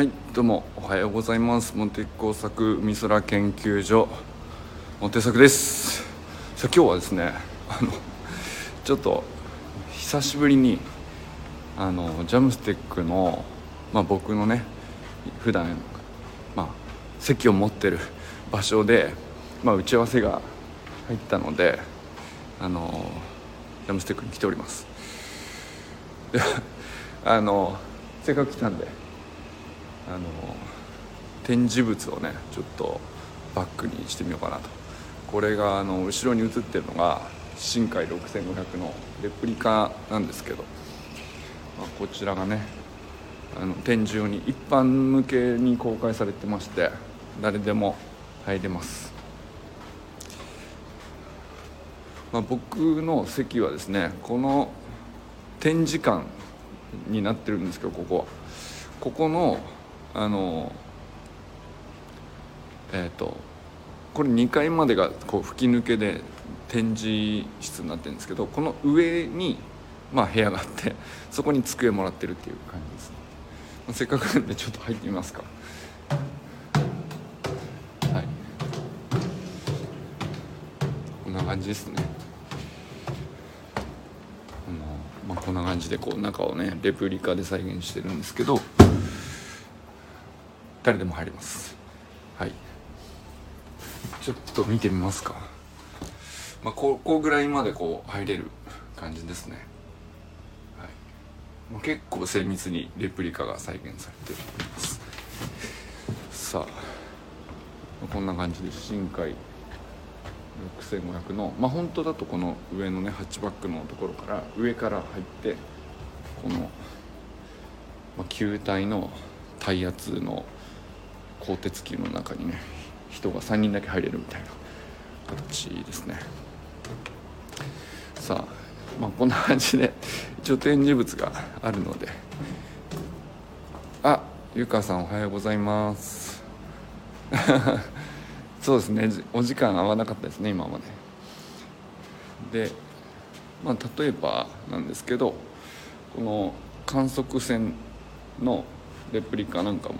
はいどうもおはようございます。モテ工作美空研究所モテ作です。さあ今日はですねあのちょっと久しぶりにあのジャムステックの、まあ、僕のね普段まあ席を持ってる場所で、まあ、打ち合わせが入ったのであのジャムステックに来ております。であのせっかく来たんであの展示物をねちょっとバックにしてみようかなと。これがあの後ろに映ってるのが深海6500のレプリカなんですけど、まあ、こちらがねあの展示用に一般向けに公開されてまして誰でも入れます、まあ、僕の席はですねこの展示館になってるんですけどここは。ここのあのえっ、とこれ2階までがこう吹き抜けで展示室になってるんですけどこの上にまあ部屋があってそこに机もらってるっていう感じですね、まあせっかくなんでちょっと入ってみますか。はい。こんな感じですね、まあ、こんな感じでこう中をねレプリカで再現してるんですけど。誰でも入ります。はい。ちょっと見てみますか。まあここぐらいまでこう入れる感じですね。はい。まあ結構精密にレプリカが再現されております。さあ。こんな感じで深海。6500の。まあ本当だとこの上のねハッチバックのところから上から入ってこの、まあ、球体の耐圧の鋼鉄球の中にね人が3人だけ入れるみたいな。形ですね。さあまあこんな感じで一応展示物があるので。あゆかさんおはようございます。そうですねお時間合わなかったですね今まで。でまあ例えばなんですけどこの観測船のレプリカなんかも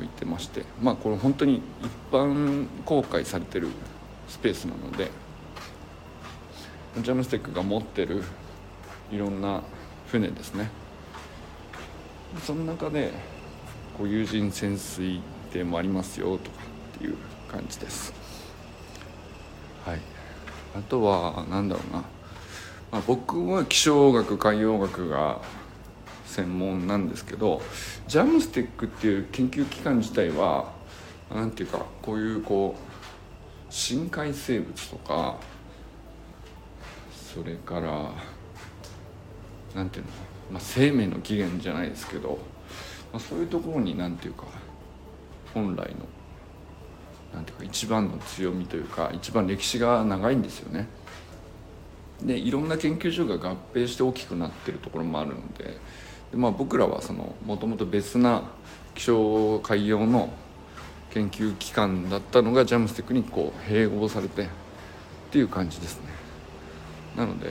置いてましてまあこれ本当に一般公開されてるスペースなのでジャムステックが持ってるいろんな船ですね。その中でこう有人潜水艇もありますよとかっていう感じです。はい。あとは何だろうな、まあ、僕は気象学海洋学が専門なんですけどジャムステックっていう研究機関自体はなんていうかこういうこう深海生物とかそれからなんていうの、まあ、生命の起源じゃないですけど、まあ、そういうところになんていうか本来のなんていうか一番の強みというか一番歴史が長いんですよね。でいろんな研究所が合併して大きくなってるところもあるのでで、まあ、僕らはそのもともと別な気象海洋の研究機関だったのがジャムステックにこう併合されてっていう感じですね。なので、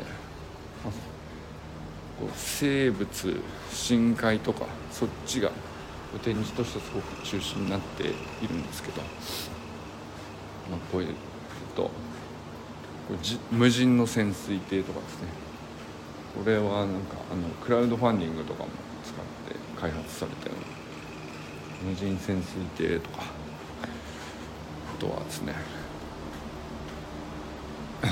こう生物深海とかそっちが展示としてすごく中心になっているんですけど、まあ、こういうと無人の潜水艇とかですね。これはなんかあのクラウドファンディングとかも使って開発されてる無人潜水艇とか。あとはですね。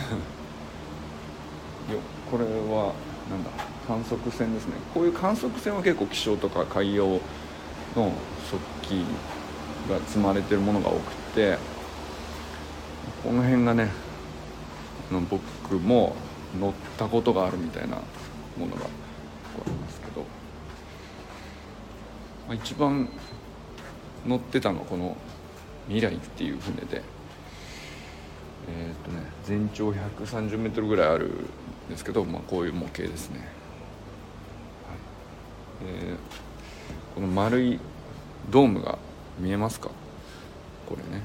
よこれはなんだ。観測船ですね。こういう観測船は結構気象とか海洋の食器が積まれてるものが多くて。この辺がねの僕も乗ったことがあるみたいなものがありますけど、まあ、一番乗ってたのはこの「未来」っていう船でえっ、とね全長130メートルぐらいあるんですけど、まあ、こういう模型ですね、はい。えーこの丸いドームが見えますか？これね。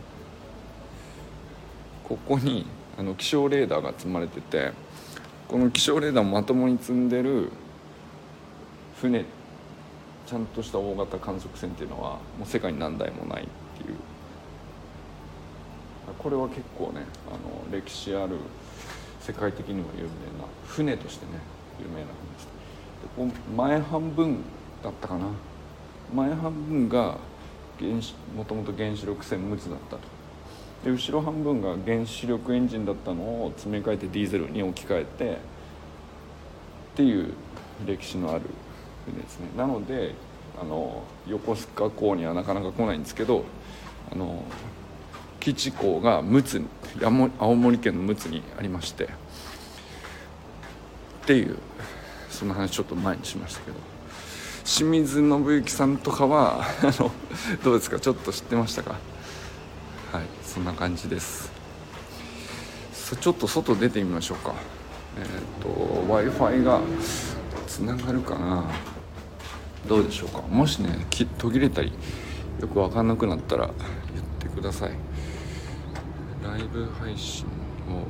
ここにあの気象レーダーが積まれててこの気象レーダーまともに積んでる船ちゃんとした大型観測船っていうのはもう世界に何台もないっていう。これは結構ねあの歴史ある世界的にも有名な船としてね有名な船です。前半分だったかな。前半分がもともと原子力船陸奥だったと。で後ろ半分が原子力エンジンだったのを詰め替えてディーゼルに置き換えてっていう歴史のある船ですね。なのであの横須賀港にはなかなか来ないんですけどあの基地港が陸奥青森県の陸奥にありましてっていうその話ちょっと前にしましたけど。清水信之さんとかはあのどうですか？ちょっと知ってましたか？はいそんな感じです。ちょっと外出てみましょうか。えっ、ー、と w i f i がつながるかな。どうでしょうか。もしね途切れたりよく分かんなくなったら言ってください。ライブ配信を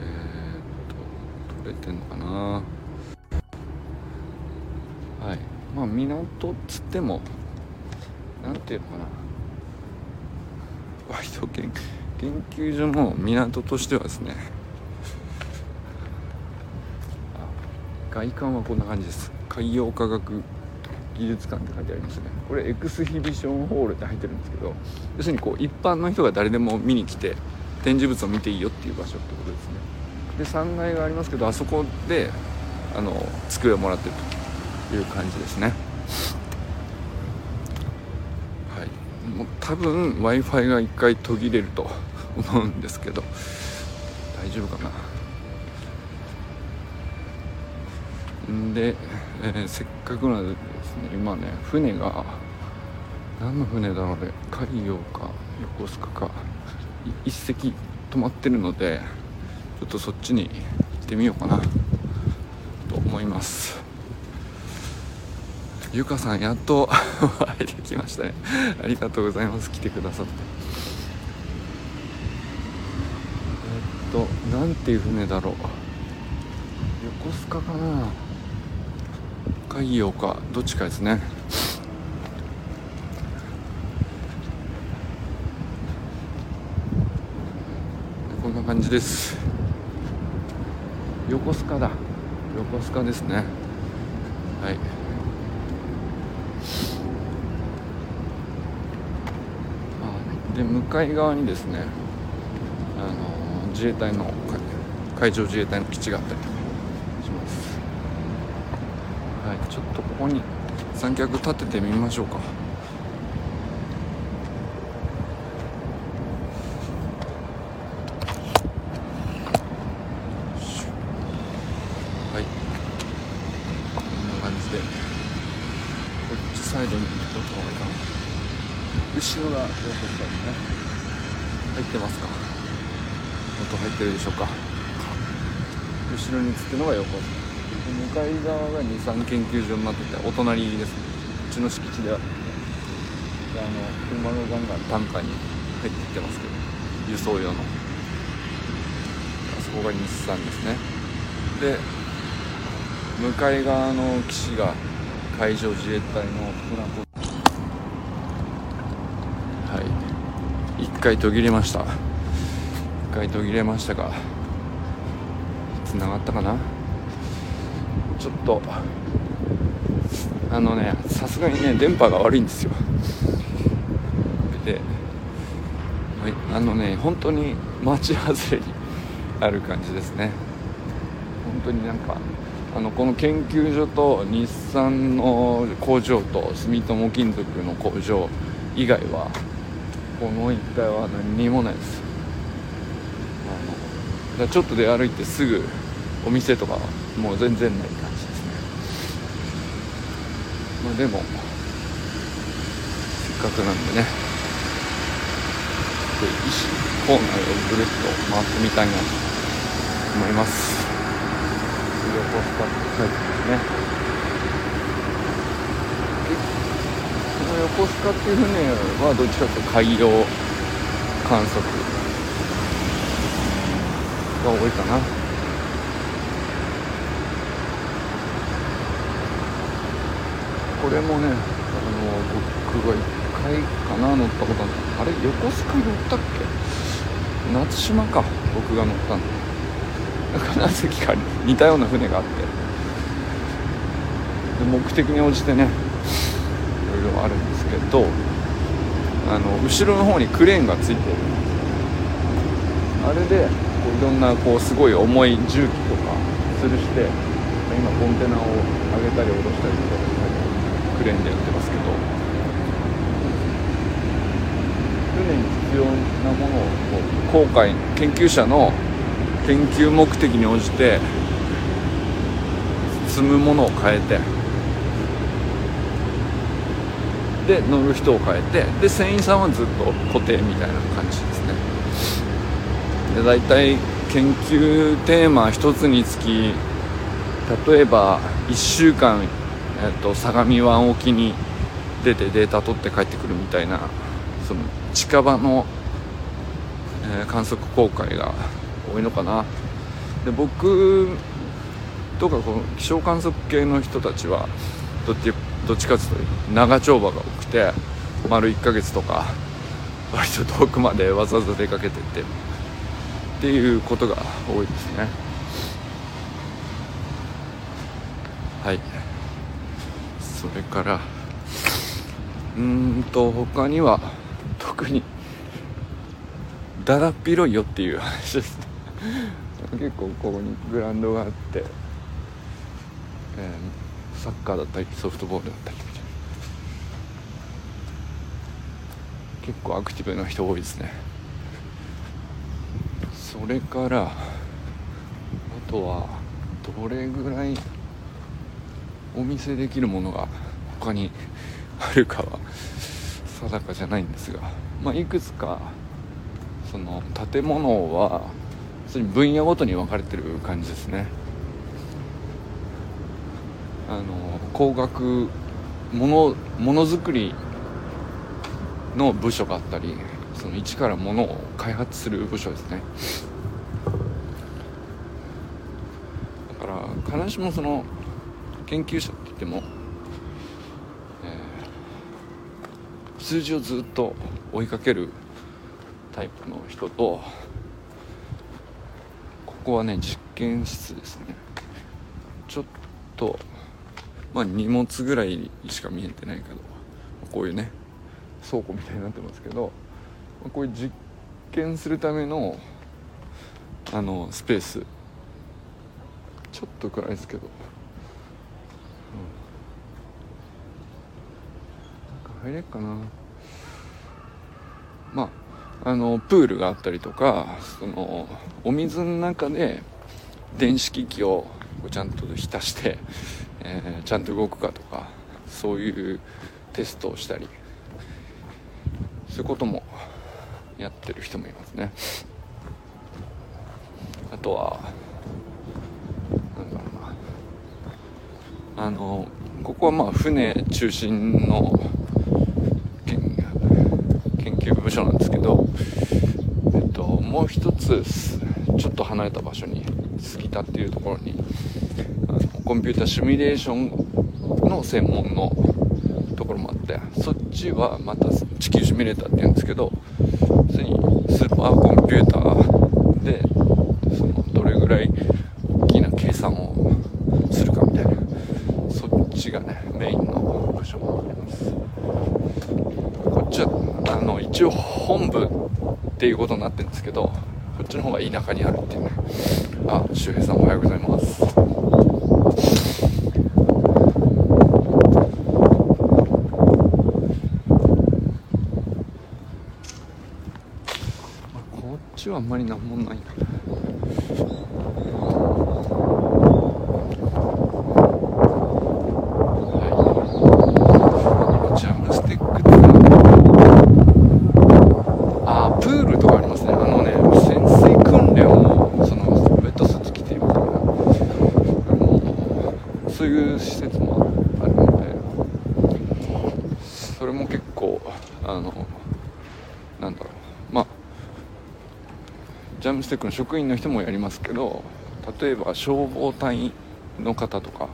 えー、と撮れてんのかな。はい。まあ港っつっても何ていうのかな。割と研究所の港としてはですね外観はこんな感じです。海洋科学技術館って書いてありますね。これエクスヒビションホールって入ってるんですけど要するにこう一般の人が誰でも見に来て展示物を見ていいよっていう場所ってことですね。で3階がありますけどあそこであの机をもらってるという感じですねはいもう多分 w i f i が1回途切れると 思うんですけど大丈夫かな。んで、えー、せっかくなのでですね今ね船が何の船だろうね海洋か横須賀か一隻止まってるのでちょっとそっちに行ってみようかなと思います。ゆかさんやっと 会えてきましたね。ありがとうございます。来てくださって。えっとなんていう船だろう。横須賀かな。海洋か。どっちかですね。こんな感じです。横須賀だ。横須賀ですね。はい。で向かい側にですねあの自衛隊の海上自衛隊の基地があったりとかはいちょっとここに三脚立ててみましょうかはいこんな感じでこっちサイドにちょっとかな後ろが横須賀ですね入ってますか音入ってるでしょうか。後ろに映ってるのが横。向かい側が日産研究所になっててお隣ですね。うちの敷地であってあの車のガンガンタンカーに入ってきてますけど輸送用の。あそこが日産ですね。で向かい側の岸が海上自衛隊の船はい。1回途切れました。回途切れましたがつながったかな？ちょっとあのねさすがにね電波が悪いんですよ。であのね本当に町外れにある感じですね。本当になんかあのこの研究所と日産の工場と住友金属の工場以外はこの一帯は何にもないです。ちょっとで歩いてすぐお店とかもう全然ない感じですね。まあでもせっかくなんでね。で石コーナーをぐるっと回ってみたいなと思います。横須賀って書いてますね。この横須賀っていう船はどっちかというと海洋観測が多いかな。これもねあの僕が1回かな乗ったことある。あれ横須賀乗ったっけ？夏島か。僕が乗ったんで金関か似たような船があって。で目的に応じてねいろいろあるんですけどあの後ろの方にクレーンがついてる。あれでこういろんなこうすごい重い重機とか吊るして今コンテナを上げたり下ろしたりみたいなクレーンでやってますけど。船に必要なものをこう航海研究者の研究目的に応じて積むものを変えて。で乗る人を変えて。で船員さんはずっと固定みたいな感じです。で大体研究テーマ1つにつき例えば1週間、えっと、相模湾沖に出てデータ取って帰ってくるみたいなその近場の、えー、観測航海が多いのかな。で僕とかこの気象観測系の人たちはどっちどっちかというと長丁場が多くて丸1ヶ月とか割と遠くまでわざわざ出かけてってっていうことが多いですね。はい。それからうんと他には特にだだっ広いよっていう話ですね。結構ここにグラウンドがあって、えー、サッカーだったりソフトボールだったり結構アクティブな人多いですね。それからあとはどれぐらいお見せできるものが他にあるかは定かじゃないんですが、まあ、いくつかその建物は分野ごとに分かれてる感じですね。あの工学ものものづくりの部署があったりその一からものを開発する部署ですね。だから必ずしもその研究者って言っても、えー、数字をずっと追いかけるタイプの人とここはね実験室ですね。ちょっとまあ荷物ぐらいしか見えてないけどこういうね倉庫みたいになってますけどこういう実験するためのあのスペース。ちょっと暗いですけど、うん、なんか入れっかな。まああのプールがあったりとかそのお水の中で電子機器をちゃんと浸して、えー、ちゃんと動くかとかそういうテストをしたりそういうこともやってる人もいますね。あとはなんだろうな。あのここはまあ船中心の研究部署なんですけど、えっと、もう一つちょっと離れた場所に杉田っていうところにあのコンピュータシミュレーションの専門のところもあってそっちはまた地球シミュレーターっていうんですけどスーパーコンピューターでそのどれぐらい大きな計算をするかみたいな。そっちがねメインの部署もあります。こっちはあの一応本部っていうことになってるんですけどこっちの方が田舎にあるっていうねあ周平さんおはようございますこっちはあんまりなんもないな。ジャムステックの職員の人もやりますけど例えば消防隊の方とか、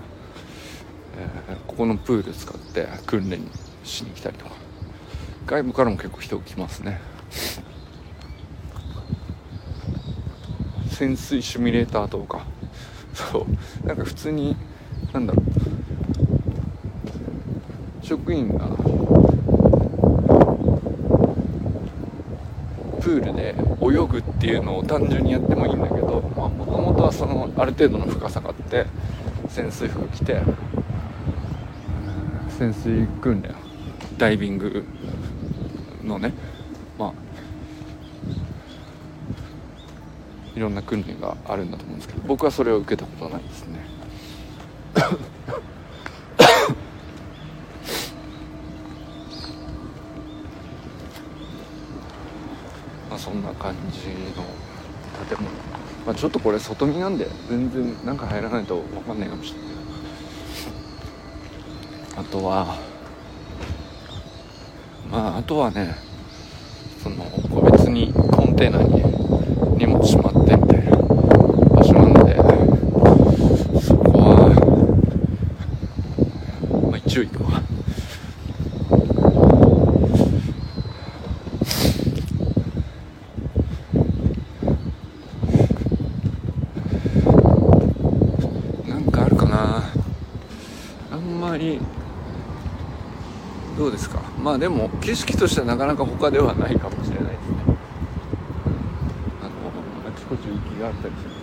えー、ここのプール使ってって訓練しに来たりとか。外部からも結構人来ますね。潜水シミュレーターとか。そう。なんか普通になんだろう。職員がプールで泳ぐっていうのを単純にやってもいいんだけどもともとはそのある程度の深さがあって潜水服着て潜水訓練ダイビングのねまあいろんな訓練があるんだと思うんですけど僕はそれを受けたことないですね。そんな感じの建物まあちょっとこれ外見なんで全然中入らないと分かんないかもしれないあとはまああとはねその個別にコンテナに荷物しまってみたいな場所なのでそこはまあ一応行くわなんかあるかなあんまりどうですかまあでも景色としてはなかなか他ではないかもしれないですね。あのあちこち雪があったりする。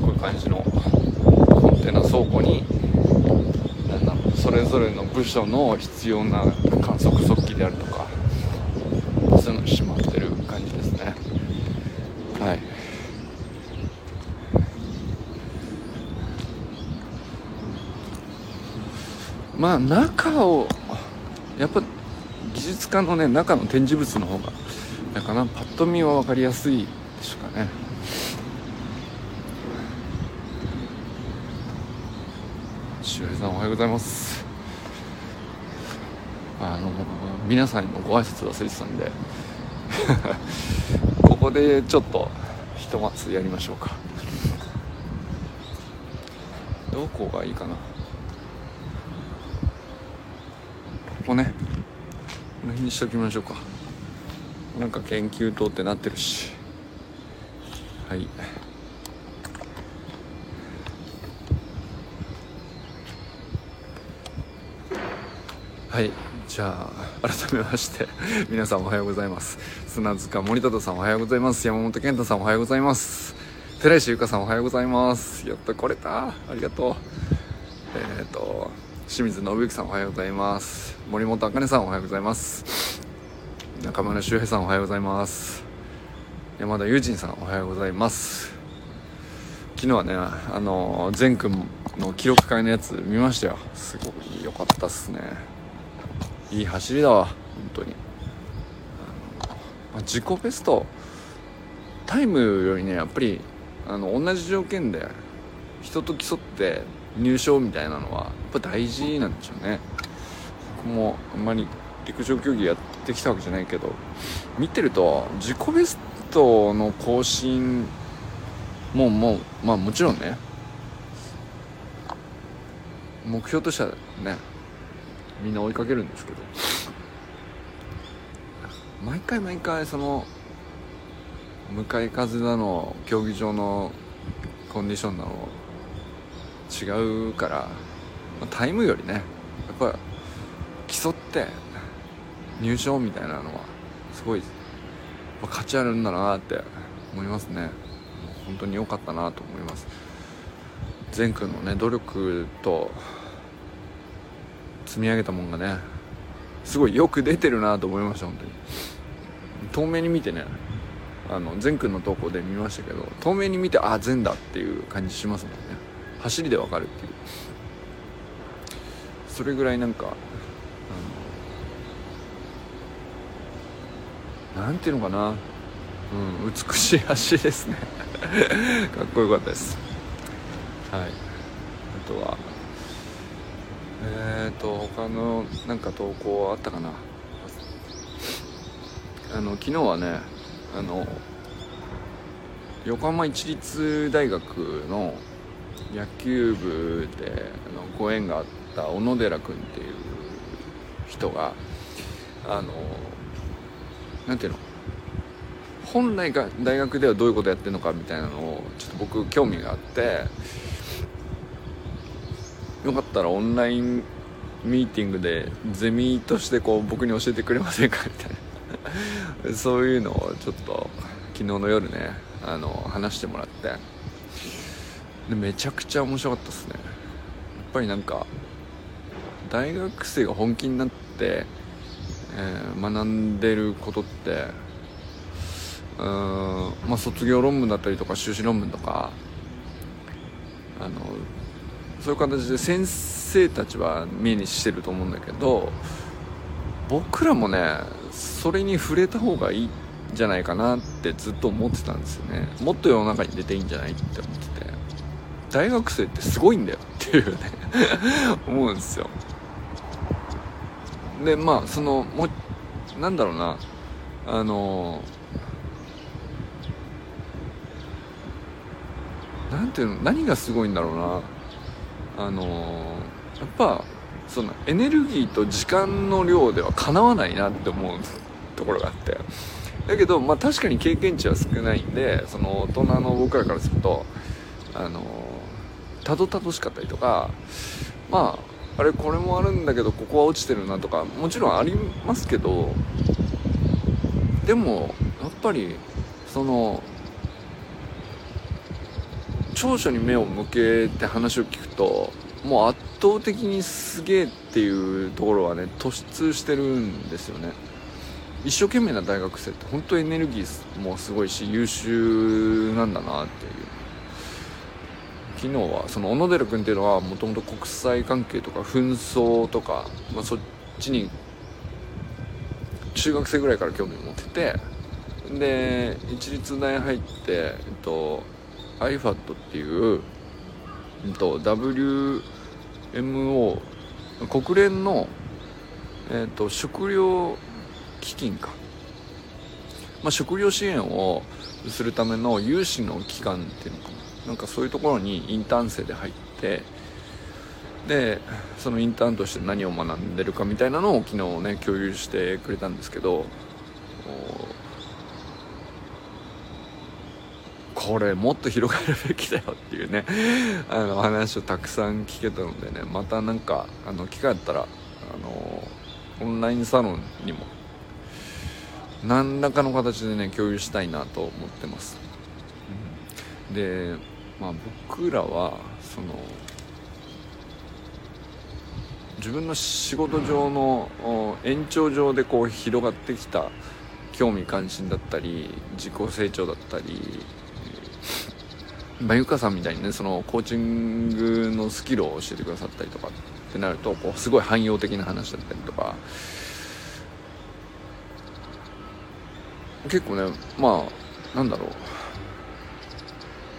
こういう感じのコンテナ倉庫にそれぞれの部署の必要な観測速記であるとかそういうのしまってる感じですねはいまあ中をやっぱ技術家のね中の展示物の方がなかなパッと見は分かりやすいでしょうかね。しおりさんおはようございます。あの皆さんにもご挨拶忘れてたんで。ここでちょっとひとまずやりましょうか。どこがいいかなここねこの辺にしときましょうか。なんか研究棟ってなってるし。はい。はい。じゃあ改めまして皆さんおはようございます。砂塚森忠さんおはようございます。山本健太さんおはようございます。寺石ゆかさんおはようございます。やっと来れた。ありがとう、清水信之さんおはようございます。森本茜さんおはようございます。中村修平さんおはようございます。山田友人さんおはようございます。昨日はねあの善くんの記録会のやつ見ましたよ。すごい良かったっすね。いい走りだわ本当に、ま、自己ベストタイムよりねやっぱりあの同じ条件で人と競って入賞みたいなのはやっぱ大事なんでしょうね。僕もあんまり陸上競技やってきたわけじゃないけど見てると自己ベストの更新ももうまあもちろんね目標としてはねみんな追いかけるんですけど毎回毎回その向かい風だの競技場のコンディションなの違うからタイムよりねやっぱ競って入賞みたいなのはすごい価値あるんだなって思いますね。本当に良かったなと思います。善くんのね努力と積み上げたもんがねすごいよく出てるなと思いました本当に。遠目に見てねあの善くんの投稿で見ましたけど遠目に見てあ善だっていう感じしますもん。ね走りでわかるっていう。それぐらいなんかあのなんていうのかな、うん、美しい走りですね。かっこよかったです。はい。あとはえっ、ー、と他のなんか投稿あったかな。あの昨日はねあの横浜市立大学の野球部であのご縁があった小野寺君っていう人があのなんていうの本来が大学ではどういうことやってるのかみたいなのをちょっと僕興味があってよかったらオンラインミーティングでゼミとしてこう僕に教えてくれませんかみたいな。そういうのをちょっと昨日の夜ねあの話してもらって。でめちゃくちゃ面白かったですね。やっぱりなんか大学生が本気になって、えー、学んでることってうんまあ卒業論文だったりとか修士論文とかあのそういう形で先生たちは目にしてると思うんだけど僕らもねそれに触れた方がいいんじゃないかなってずっと思ってたんですよね。もっと世の中に出ていいんじゃないって思ってて。大学生ってすごいんだよっていうね 思うんですよ。でまあそのもなんだろうなあのなんていうの何がすごいんだろうなあのやっぱそのエネルギーと時間の量ではかなわないなって思うところがあって。だけどまあ確かに経験値は少ないんでその大人の僕らからするとあのたどたどしかったりとかまああれこれもあるんだけどここは落ちてるなとかもちろんありますけどでもやっぱりその長所に目を向けて話を聞くともう圧倒的にすげえっていうところはね突出してるんですよね。一生懸命な大学生って本当エネルギーもすごいし優秀なんだなっていう。昨日はその小野寺君っていうのはもともと国際関係とか紛争とか、まあ、そっちに中学生ぐらいから興味を持っててで一律大入って、えっと、IFAT っていう、うんと、WMO 国連の、えーと、食料基金か、まあ、食料支援をするための有志の機関っていうのかな。なんかそういうところにインターン生で入ってでそのインターンとして何を学んでるかみたいなのを昨日ね共有してくれたんですけどこれもっと広がるべきだよっていうね あの話をたくさん聞けたのでねまたなんかあの機会あったらあのオンラインサロンにも何らかの形でね共有したいなと思ってます、うん、でまあ僕らはその自分の仕事上の延長上でこう広がってきた興味関心だったり自己成長だったりまあ、ゆかさんみたいにねそのコーチングのスキルを教えてくださったりとかってなるとこうすごい汎用的な話だったりとか結構ねまあなんだろう。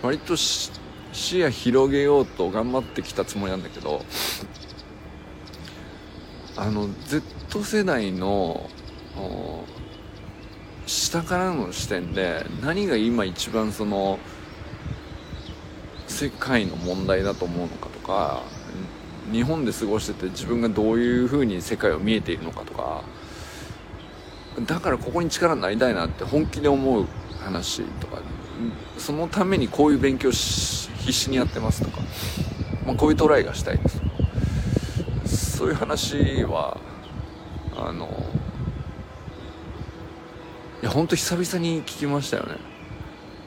割と視野広げようと頑張ってきたつもりなんだけどあの Z 世代の下からの視点で何が今一番その世界の問題だと思うのかとか日本で過ごしてて自分がどういう風に世界を見えているのかとかだからここに力になりたいなって本気で思う話とかそのためにこういう勉強し必死にやってますとか、まあ、こういうトライがしたいです。そういう話はあのいや本当久々に聞きましたよね。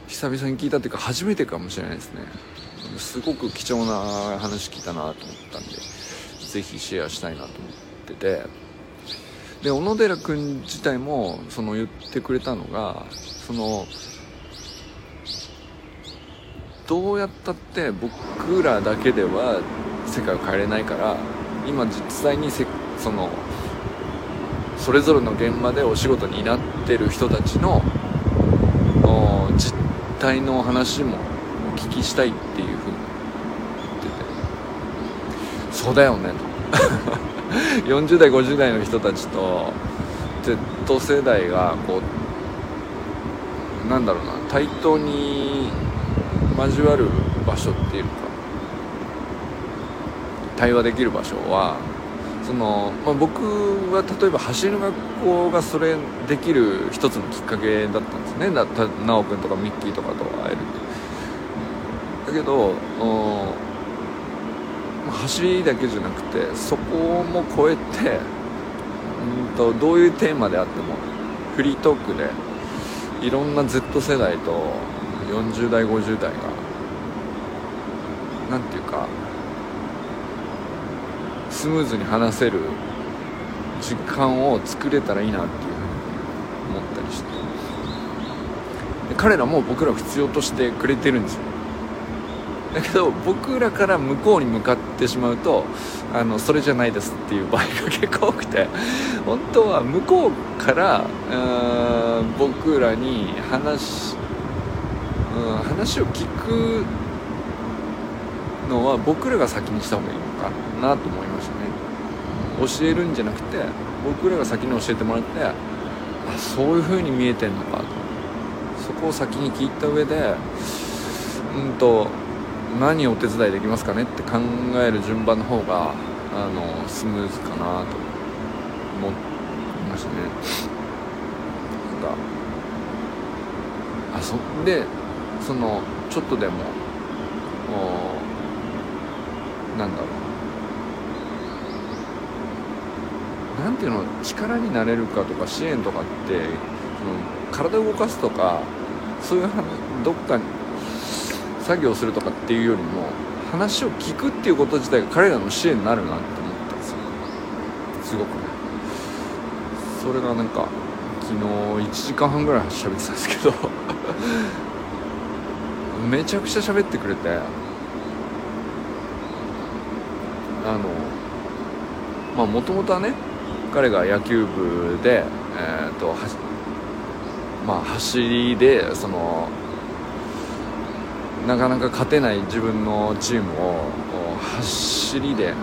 久々に聞いたっていうか初めてかもしれないですね。すごく貴重な話聞いたなと思ったんでぜひシェアしたいなと思ってて。で小野寺君自体もその言ってくれたのがそのどうやったって僕らだけでは世界を変えれないから今実際にせそのそれぞれの現場でお仕事になってる人たちの実態の話もお聞きしたいっていうふうに言ってて。そうだよねと。40代50代の人たちと Z 世代がこうなんだろうな対等に交わる場所っていうか対話できる場所はその、まあ、僕は例えば走る学校がそれできる一つのきっかけだったんですね。奈くんとかミッキーとかと会えるだけど走りだけじゃなくてそこも超えてうんとどういうテーマであってもフリートークでいろんな Z 世代と40代50代が何て言うかスムーズに話せる時間を作れたらいいなっていうふうに思ったりして。で彼らも僕らを必要としてくれてるんですよ。だけど僕らから向こうに向かってしまうとあのそれじゃないですっていう場合が結構多くて本当は向こうから僕らに話して、うん、話を聞くのは僕らが先にした方がいいのかなと思いましたね。教えるんじゃなくて僕らが先に教えてもらってあそういう風に見えてんのかと。そこを先に聞いた上でうんと何をお手伝いできますかねって考える順番の方があのスムーズかなと思いましたね。なんかあそでそのちょっとでもなんだろう。なんていうの力になれるかとか支援とかってその体を動かすとかそういうどっかに作業するとかっていうよりも話を聞くっていうこと自体が彼らの支援になるなって思ったんですよ。すごくね。それがなんか昨日1時間半ぐらい喋ってたんですけど。めちゃくちゃ喋ってくれてあのまあもともとはね彼が野球部でえっ、ー、とまあ走りでそのなかなか勝てない自分のチームを走りで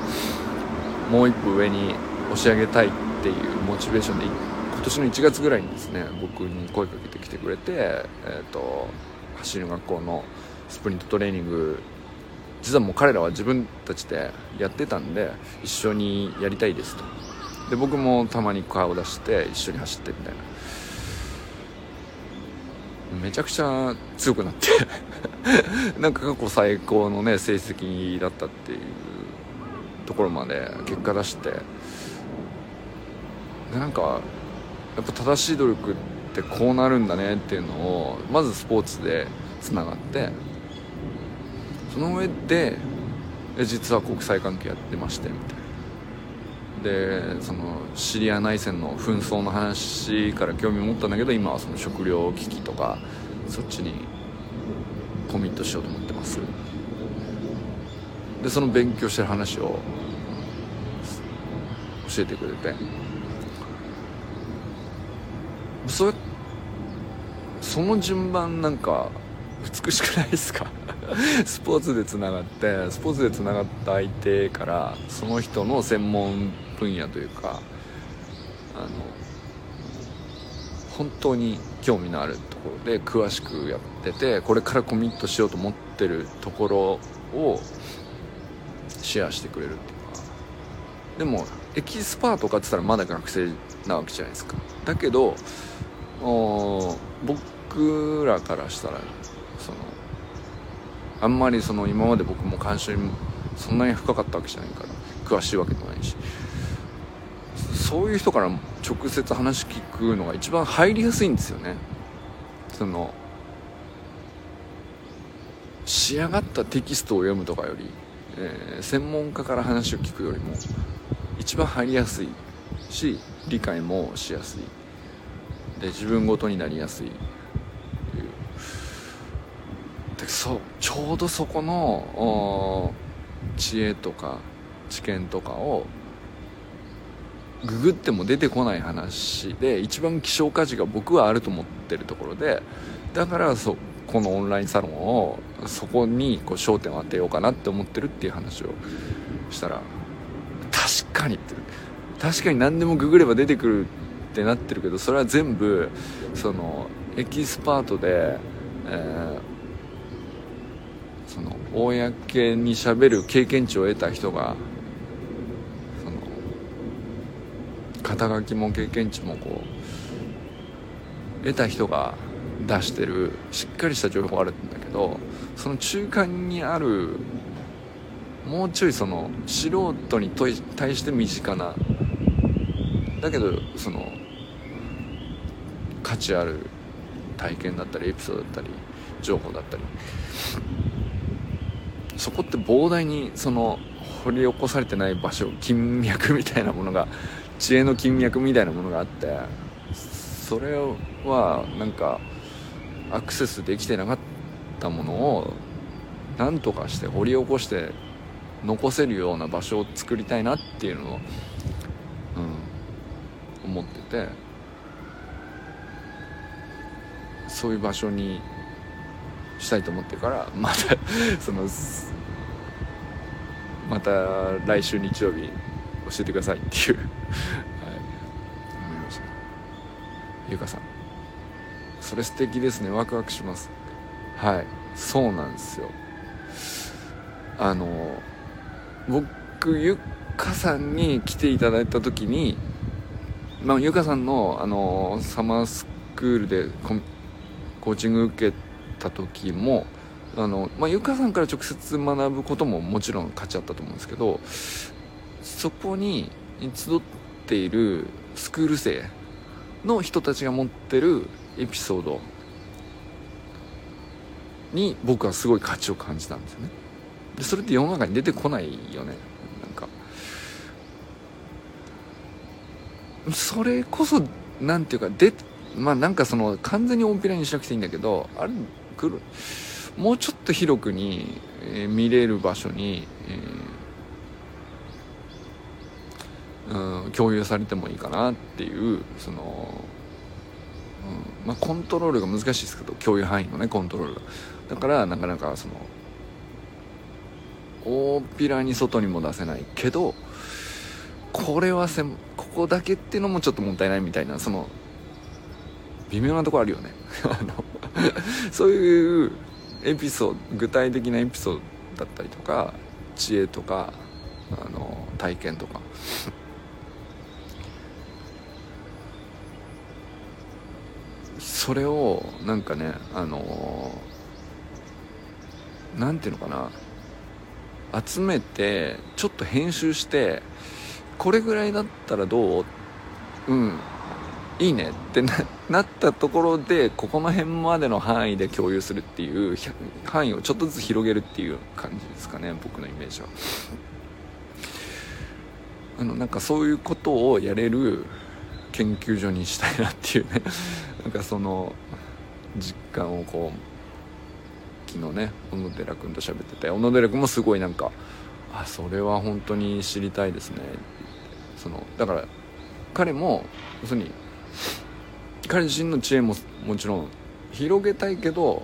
もう一歩上に押し上げたいっていうモチベーションで今年の1月ぐらいにですね僕に声かけてきてくれて、えーと、走る学校のスプリントトレーニング実はもう彼らは自分たちでやってたんで一緒にやりたいですと。で僕もたまに顔を出して一緒に走ってみたいな。めちゃくちゃ強くなって。なんか過去最高のね成績だったっていうところまで結果出して。でなんかやっぱ正しい努力ってこうなるんだねっていうのをまずスポーツでつながってその上で実は国際関係やってましてみたいな。でそのシリア内戦の紛争の話から興味を持ったんだけど今はその食糧危機とかそっちにコミットしようと思ってます。でその勉強してる話を教えてくれて。そその順番なんか美しくないですか？スポーツでつながってスポーツでつながった相手からその人の専門分野というかあの本当に興味のあるところで詳しくやっててこれからコミットしようと思ってるところをシェアしてくれるっていうか。でもエキスパートかって言ったらまだ学生なわけじゃないですか。だけど僕らからしたらそのあんまりその今まで僕も関心そんなに深かったわけじゃないから詳しいわけでもないし。そういう人から直接話聞くのが一番入りやすいんですよね。その仕上がったテキストを読むとかより、えー、専門家から話を聞くよりも一番入りやすいし理解もしやすい。で自分ごとになりやすい。でそうちょうどそこの知恵とか知見とかをググっても出てこない話で一番希少価値が僕はあると思ってるところでだからそこのオンラインサロンをそこにこう焦点を当てようかなって思ってるっていう話をしたら確かにって確かに何でもググれば出てくるってなってるけどそれは全部そのエキスパートで、えー、その公にしゃべる経験値を得た人がその肩書きも経験値もこう得た人が出してるしっかりした情報あるんだけどその中間にあるもうちょいその素人に対して身近なだけどその価値ある体験だったりエピソードだったり情報だったりそこって膨大にその掘り起こされてない場所金脈みたいなものが知恵の金脈みたいなものがあってそれはなんかアクセスできてなかったものを何とかして掘り起こして残せるような場所を作りたいなっていうのを、思っててそういう場所にしたいと思ってから またそのまた来週日曜日教えてくださいっていう。はい。思いましたゆかさん。それ素敵ですね。ワクワクします。はい。そうなんですよ。あの僕ゆかさんに来ていただいた時にまあゆかさんのあのサマースクールでコーチング受けた時もあの、まあ、ゆかさんから直接学ぶことももちろん価値あったと思うんですけどそこに集っているスクール生の人たちが持ってるエピソードに僕はすごい価値を感じたんですよね。でそれって世の中に出てこないよねなんかそれこそなんていうかでまあなんかその完全に大っぴらにしなくていいんだけどあれ来る？もうちょっと広くに、えー、見れる場所に、えー、うん、共有されてもいいかなっていうその、うんまあ、コントロールが難しいですけど共有範囲のねコントロールが。だからなかなかその大っぴらに外にも出せないけどこれはせここだけっていうのもちょっともったいないみたいなその微妙なとこあるよね。あの そういうエピソード具体的なエピソードだったりとか知恵とかあの体験とか。それをなんかねあのなんていうのかな。集めてちょっと編集してこれぐらいだったらどう？うん。いいね。って なったところでここの辺までの範囲で共有するっていう範囲をちょっとずつ広げるっていう感じですかね。僕のイメージは。あのなんかそういうことをやれる研究所にしたいなっていうね。なんかその実感をこう昨日ね小野寺君と喋ってて小野寺君もすごいなんかあそれは本当に知りたいですね。そのだから彼も要するに彼自身の知恵ももちろん広げたいけど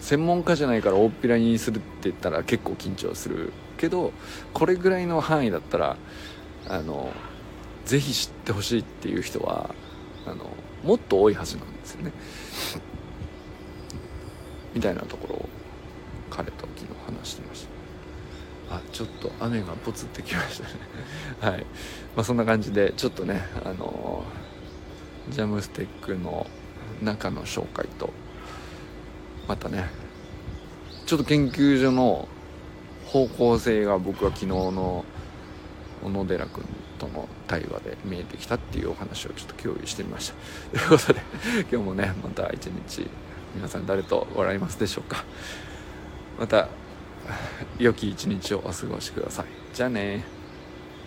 専門家じゃないから大っぴらにするって言ったら結構緊張するけどこれぐらいの範囲だったらあのぜひ知ってほしいっていう人はあのもっと多いはずなんですよね。みたいなところを彼と昨日話してました。あちょっと雨がポツってきましたね。はい。まあそんな感じでちょっとねあのジャムステックの中の紹介とまたねちょっと研究所の方向性が僕は昨日の小野寺君との対話で見えてきたっていうお話をちょっと共有してみました。ということで今日もねまた一日皆さん誰と笑いますでしょうか。また 良き一日をお過ごしください。じゃあね。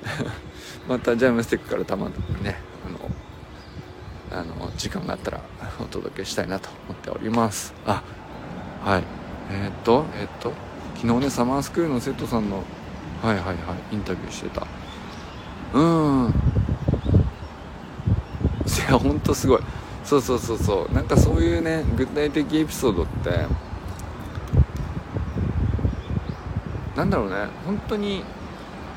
またジャムスティックからたまにねあのあの時間があったらお届けしたいなと思っております。あはい。えー、っとえー、っと昨日ねサマースクールの生徒さんのはいはいはいインタビューしてた。うん。いやほんとすごい。そうそうそうそう。なんかそういうね具体的エピソードってなんだろうね。本当に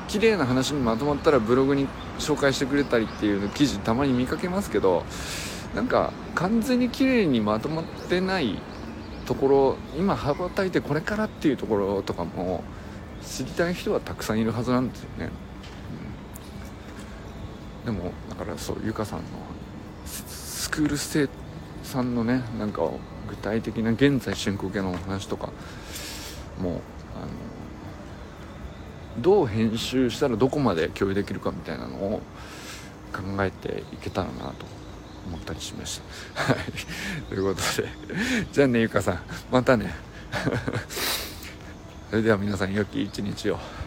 綺麗な話にまとまったらブログに紹介してくれたりっていう記事たまに見かけますけどなんか完全に綺麗にまとまってないところ今羽ばたいてこれからっていうところとかも知りたい人はたくさんいるはずなんですよね、うん。でもだからそうゆかさんのスクール生さんのねなんか具体的な現在進行形のお話とかもうどう編集したらどこまで共有できるかみたいなのを考えていけたらなと思ったりしました。はいということでじゃあねゆかさんまたねそれでは皆さん良き一日を。